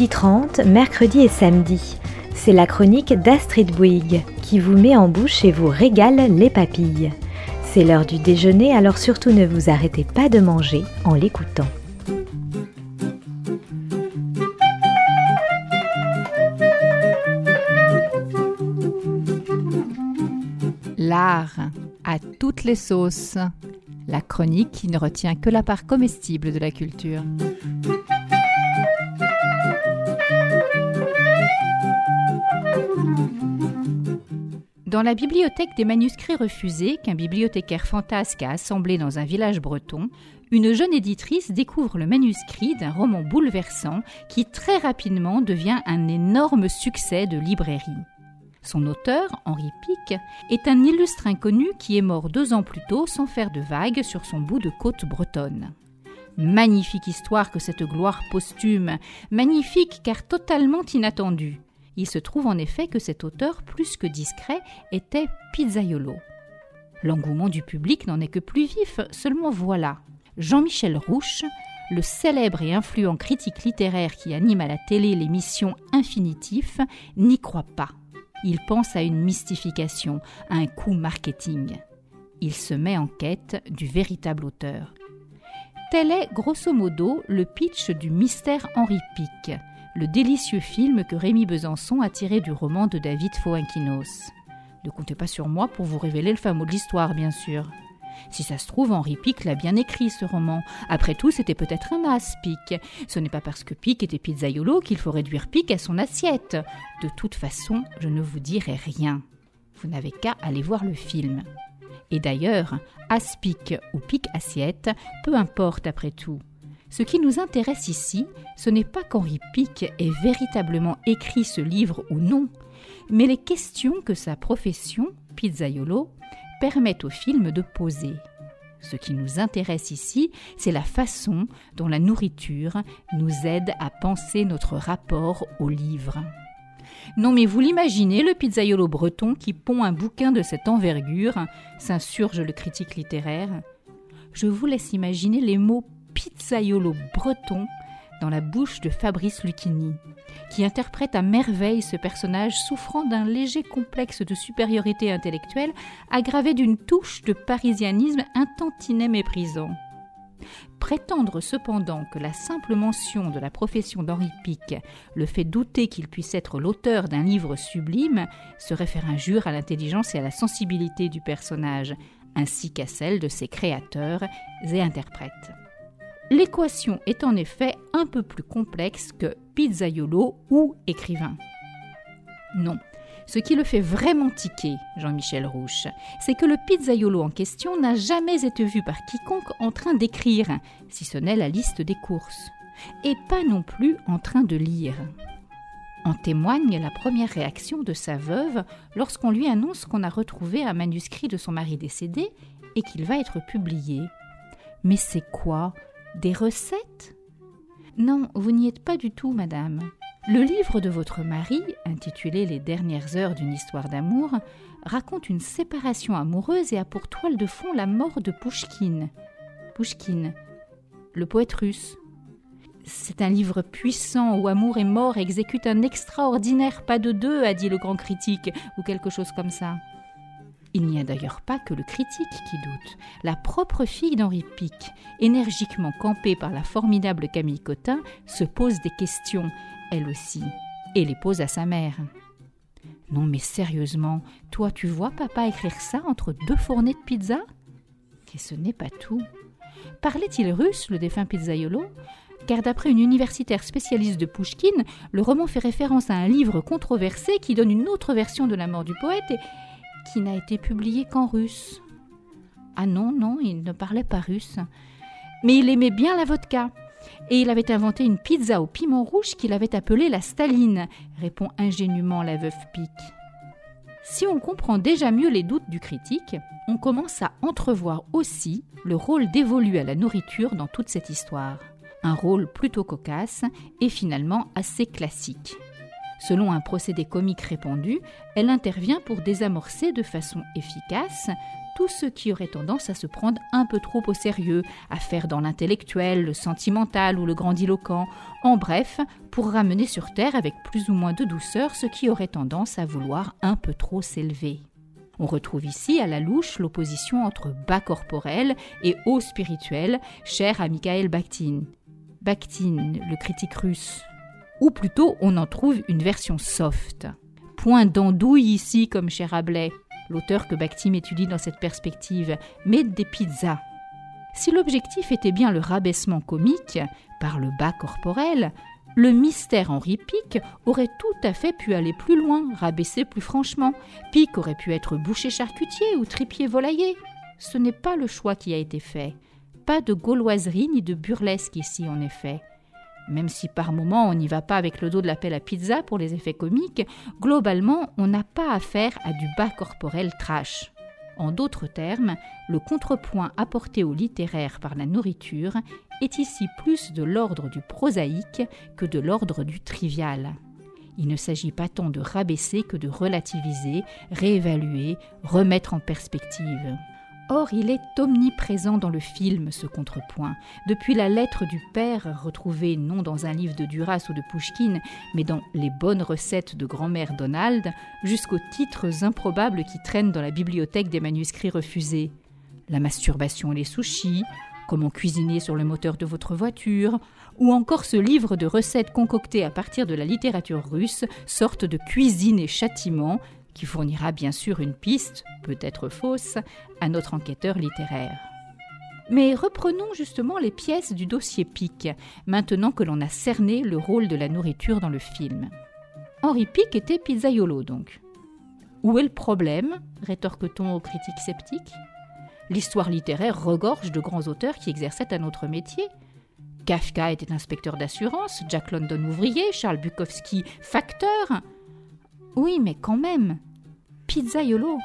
midi 30, mercredi et samedi. C'est la chronique d'Astrid Bouygues qui vous met en bouche et vous régale les papilles. C'est l'heure du déjeuner, alors surtout ne vous arrêtez pas de manger en l'écoutant. L'art à toutes les sauces. La chronique qui ne retient que la part comestible de la culture. Dans la bibliothèque des manuscrits refusés qu'un bibliothécaire fantasque a assemblé dans un village breton, une jeune éditrice découvre le manuscrit d'un roman bouleversant qui très rapidement devient un énorme succès de librairie. Son auteur, Henri Pic, est un illustre inconnu qui est mort deux ans plus tôt sans faire de vagues sur son bout de côte bretonne. Magnifique histoire que cette gloire posthume, magnifique car totalement inattendue. Il se trouve en effet que cet auteur, plus que discret, était pizzaiolo. L'engouement du public n'en est que plus vif, seulement voilà. Jean-Michel Rouche, le célèbre et influent critique littéraire qui anime à la télé l'émission Infinitif, n'y croit pas. Il pense à une mystification, à un coup marketing. Il se met en quête du véritable auteur. Tel est grosso modo le pitch du Mystère Henri Pic, le délicieux film que Rémi Besançon a tiré du roman de David Foenkinos. Ne comptez pas sur moi pour vous révéler le fameux de l'histoire, bien sûr. Si ça se trouve, Henri Pic l'a bien écrit, ce roman. Après tout, c'était peut-être un as, Pic. Ce n'est pas parce que Pic était pizzaiolo qu'il faut réduire Pic à son assiette. De toute façon, je ne vous dirai rien. Vous n'avez qu'à aller voir le film. Et d'ailleurs, as-pic ou pic assiette, peu importe après tout. Ce qui nous intéresse ici, ce n'est pas qu'Henri Pic ait véritablement écrit ce livre ou non, mais les questions que sa profession, pizzaiolo, permet au film de poser. Ce qui nous intéresse ici, c'est la façon dont la nourriture nous aide à penser notre rapport au livre. Non mais vous l'imaginez, le pizzaiolo breton qui pond un bouquin de cette envergure, s'insurge le critique littéraire. Je vous laisse imaginer les mots pizzaiolo breton dans la bouche de Fabrice Lucchini, qui interprète à merveille ce personnage souffrant d'un léger complexe de supériorité intellectuelle aggravé d'une touche de parisianisme un méprisant. Prétendre cependant que la simple mention de la profession d'Henri Pic le fait douter qu'il puisse être l'auteur d'un livre sublime serait faire injure à l'intelligence et à la sensibilité du personnage, ainsi qu'à celle de ses créateurs et interprètes. L'équation est en effet un peu plus complexe que pizzaiolo ou écrivain. Non, ce qui le fait vraiment tiquer, Jean-Michel Rouche, c'est que le pizzaiolo en question n'a jamais été vu par quiconque en train d'écrire, si ce n'est la liste des courses, et pas non plus en train de lire. En témoigne la première réaction de sa veuve lorsqu'on lui annonce qu'on a retrouvé un manuscrit de son mari décédé et qu'il va être publié. Mais c'est quoi des recettes? Non, vous n'y êtes pas du tout, madame. Le livre de votre mari, intitulé Les dernières heures d'une histoire d'amour, raconte une séparation amoureuse et a pour toile de fond la mort de Pouchkine. Pouchkine, le poète russe. C'est un livre puissant où amour et mort exécutent un extraordinaire pas de deux, a dit le grand critique, ou quelque chose comme ça. Il n'y a d'ailleurs pas que le critique qui doute. La propre fille d'Henri Pic, énergiquement campée par la formidable Camille Cotin, se pose des questions, elle aussi, et les pose à sa mère. Non mais sérieusement, toi tu vois papa écrire ça entre deux fournées de pizza? Et ce n'est pas tout. Parlait-il russe, le défunt pizzaiolo? Car d'après une universitaire spécialiste de Pouchkine, le roman fait référence à un livre controversé qui donne une autre version de la mort du poète et, qui n'a été publié qu'en russe. Ah non, non, il ne parlait pas russe. Mais il aimait bien la vodka. Et il avait inventé une pizza au piment rouge qu'il avait appelée la Staline, répond ingénument la veuve Pic. Si on comprend déjà mieux les doutes du critique, on commence à entrevoir aussi le rôle dévolu à la nourriture dans toute cette histoire. Un rôle plutôt cocasse et finalement assez classique. Selon un procédé comique répandu, elle intervient pour désamorcer de façon efficace tous ceux qui auraient tendance à se prendre un peu trop au sérieux, à faire dans l'intellectuel, le sentimental ou le grandiloquent, en bref, pour ramener sur terre avec plus ou moins de douceur ceux qui auraient tendance à vouloir un peu trop s'élever. On retrouve ici à la louche l'opposition entre bas corporel et haut spirituel, cher à Mikhail Bakhtin. Bakhtin, le critique russe. Ou plutôt, on en trouve une version soft. Point d'andouille ici comme cher Rabelais, l'auteur que Bakhtin étudie dans cette perspective, mais des pizzas. Si l'objectif était bien le rabaissement comique, par le bas corporel, le mystère Henri Pic aurait tout à fait pu aller plus loin, rabaisser plus franchement. Pic aurait pu être boucher charcutier ou tripier volailler. Ce n'est pas le choix qui a été fait. Pas de gauloiserie ni de burlesque ici, en effet. Même si par moments on n'y va pas avec le dos de la pelle à pizza pour les effets comiques, globalement on n'a pas affaire à du bas corporel trash. En d'autres termes, le contrepoint apporté au littéraire par la nourriture est ici plus de l'ordre du prosaïque que de l'ordre du trivial. Il ne s'agit pas tant de rabaisser que de relativiser, réévaluer, remettre en perspective. Or, il est omniprésent dans le film, ce contrepoint, depuis la lettre du père, retrouvée non dans un livre de Duras ou de Pushkin, mais dans Les bonnes recettes de grand-mère Donald, jusqu'aux titres improbables qui traînent dans la bibliothèque des manuscrits refusés. La masturbation et les sushis, comment cuisiner sur le moteur de votre voiture, ou encore ce livre de recettes concoctées à partir de la littérature russe, sorte de cuisine et châtiment, qui fournira bien sûr une piste, peut-être fausse, à notre enquêteur littéraire. Mais reprenons justement les pièces du dossier Pic, maintenant que l'on a cerné le rôle de la nourriture dans le film. Henri Pic était pizzaiolo donc. Où est le problème? rétorque-t-on aux critiques sceptiques. L'histoire littéraire regorge de grands auteurs qui exerçaient un autre métier. Kafka était inspecteur d'assurance, Jack London ouvrier, Charles Bukowski facteur. Oui, mais quand même, pizzaiolo.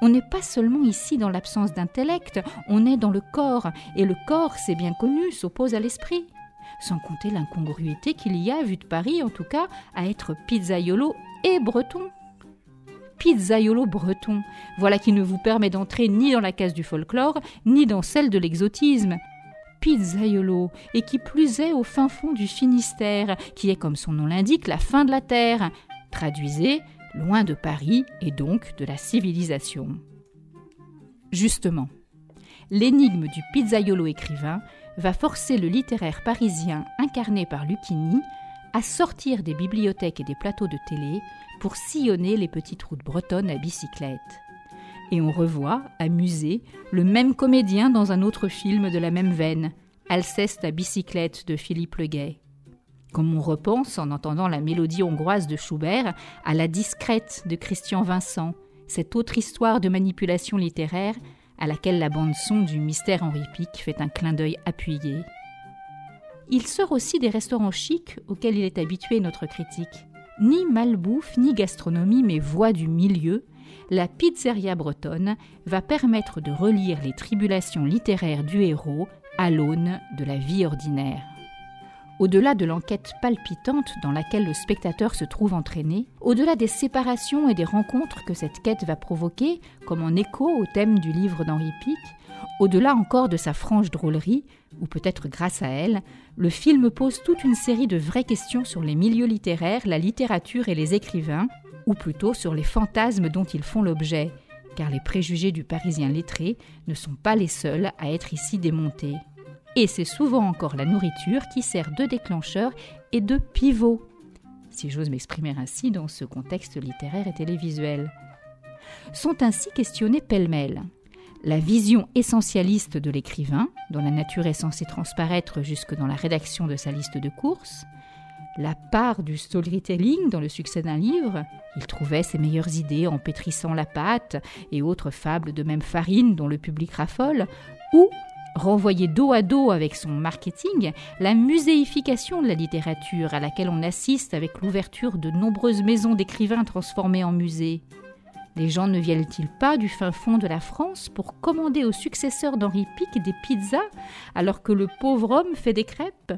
On n'est pas seulement ici dans l'absence d'intellect, on est dans le corps, et le corps, c'est bien connu, s'oppose à l'esprit. Sans compter l'incongruité qu'il y a, vu de Paris en tout cas, à être pizzaiolo et breton. Pizzaiolo breton, voilà qui ne vous permet d'entrer ni dans la case du folklore, ni dans celle de l'exotisme. Pizzaiolo, et qui plus est au fin fond du Finistère, qui est, comme son nom l'indique, la fin de la terre, Traduisez loin de Paris et donc de la civilisation. Justement, l'énigme du pizzaiolo écrivain va forcer le littéraire parisien incarné par Lucchini à sortir des bibliothèques et des plateaux de télé pour sillonner les petites routes bretonnes à bicyclette. Et on revoit, amusé, le même comédien dans un autre film de la même veine, Alceste à bicyclette de Philippe Leguet comme on repense, en entendant la mélodie hongroise de Schubert, à la discrète de Christian Vincent, cette autre histoire de manipulation littéraire à laquelle la bande-son du mystère Henri Pic fait un clin d'œil appuyé. Il sort aussi des restaurants chics auxquels il est habitué notre critique. Ni malbouffe, ni gastronomie, mais voix du milieu, la pizzeria bretonne va permettre de relire les tribulations littéraires du héros à l'aune de la vie ordinaire. Au-delà de l'enquête palpitante dans laquelle le spectateur se trouve entraîné, au-delà des séparations et des rencontres que cette quête va provoquer, comme en écho au thème du livre d'Henri Pic, au-delà encore de sa franche drôlerie, ou peut-être grâce à elle, le film pose toute une série de vraies questions sur les milieux littéraires, la littérature et les écrivains, ou plutôt sur les fantasmes dont ils font l'objet, car les préjugés du Parisien lettré ne sont pas les seuls à être ici démontés. Et c'est souvent encore la nourriture qui sert de déclencheur et de pivot, si j'ose m'exprimer ainsi dans ce contexte littéraire et télévisuel. Sont ainsi questionnés pêle-mêle. La vision essentialiste de l'écrivain, dont la nature est censée transparaître jusque dans la rédaction de sa liste de courses, la part du storytelling dans le succès d'un livre, il trouvait ses meilleures idées en pétrissant la pâte et autres fables de même farine dont le public raffole, ou renvoyer dos à dos avec son marketing la muséification de la littérature à laquelle on assiste avec l'ouverture de nombreuses maisons d'écrivains transformées en musées. Les gens ne viennent-ils pas du fin fond de la France pour commander aux successeurs d'Henri Pic des pizzas alors que le pauvre homme fait des crêpes?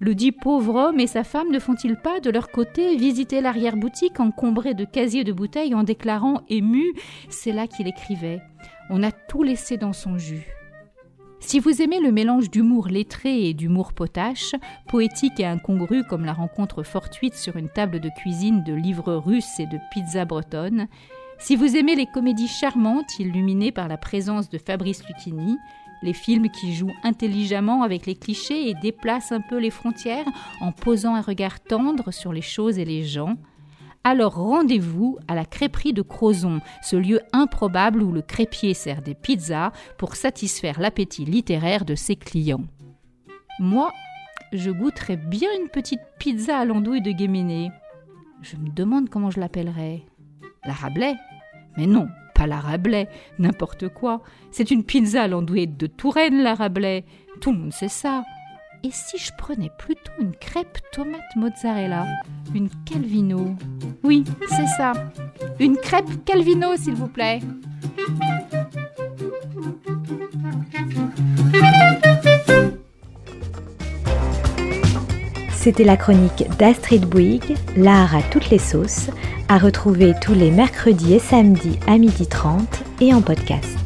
Le dit pauvre homme et sa femme ne font-ils pas de leur côté visiter l'arrière-boutique encombrée de casiers de bouteilles en déclarant ému C'est là qu'il écrivait. On a tout laissé dans son jus. Si vous aimez le mélange d'humour lettré et d'humour potache, poétique et incongru comme la rencontre fortuite sur une table de cuisine de livres russes et de pizza bretonne, si vous aimez les comédies charmantes illuminées par la présence de Fabrice Lucchini, les films qui jouent intelligemment avec les clichés et déplacent un peu les frontières en posant un regard tendre sur les choses et les gens, alors rendez-vous à la crêperie de Crozon, ce lieu improbable où le crêpier sert des pizzas pour satisfaire l'appétit littéraire de ses clients. Moi, je goûterais bien une petite pizza à l'andouille de Guéméné. Je me demande comment je l'appellerais. La Rabelais? Mais non, pas la Rabelais, n'importe quoi. C'est une pizza à l'andouille de Touraine, la Rabelais. Tout le monde sait ça. Et si je prenais plutôt une crêpe tomate mozzarella Une Calvino? Oui, c'est ça. Une crêpe Calvino, s'il vous plaît. C'était la chronique d'Astrid Bouygues, l'art à toutes les sauces, à retrouver tous les mercredis et samedis à 12h30 et en podcast.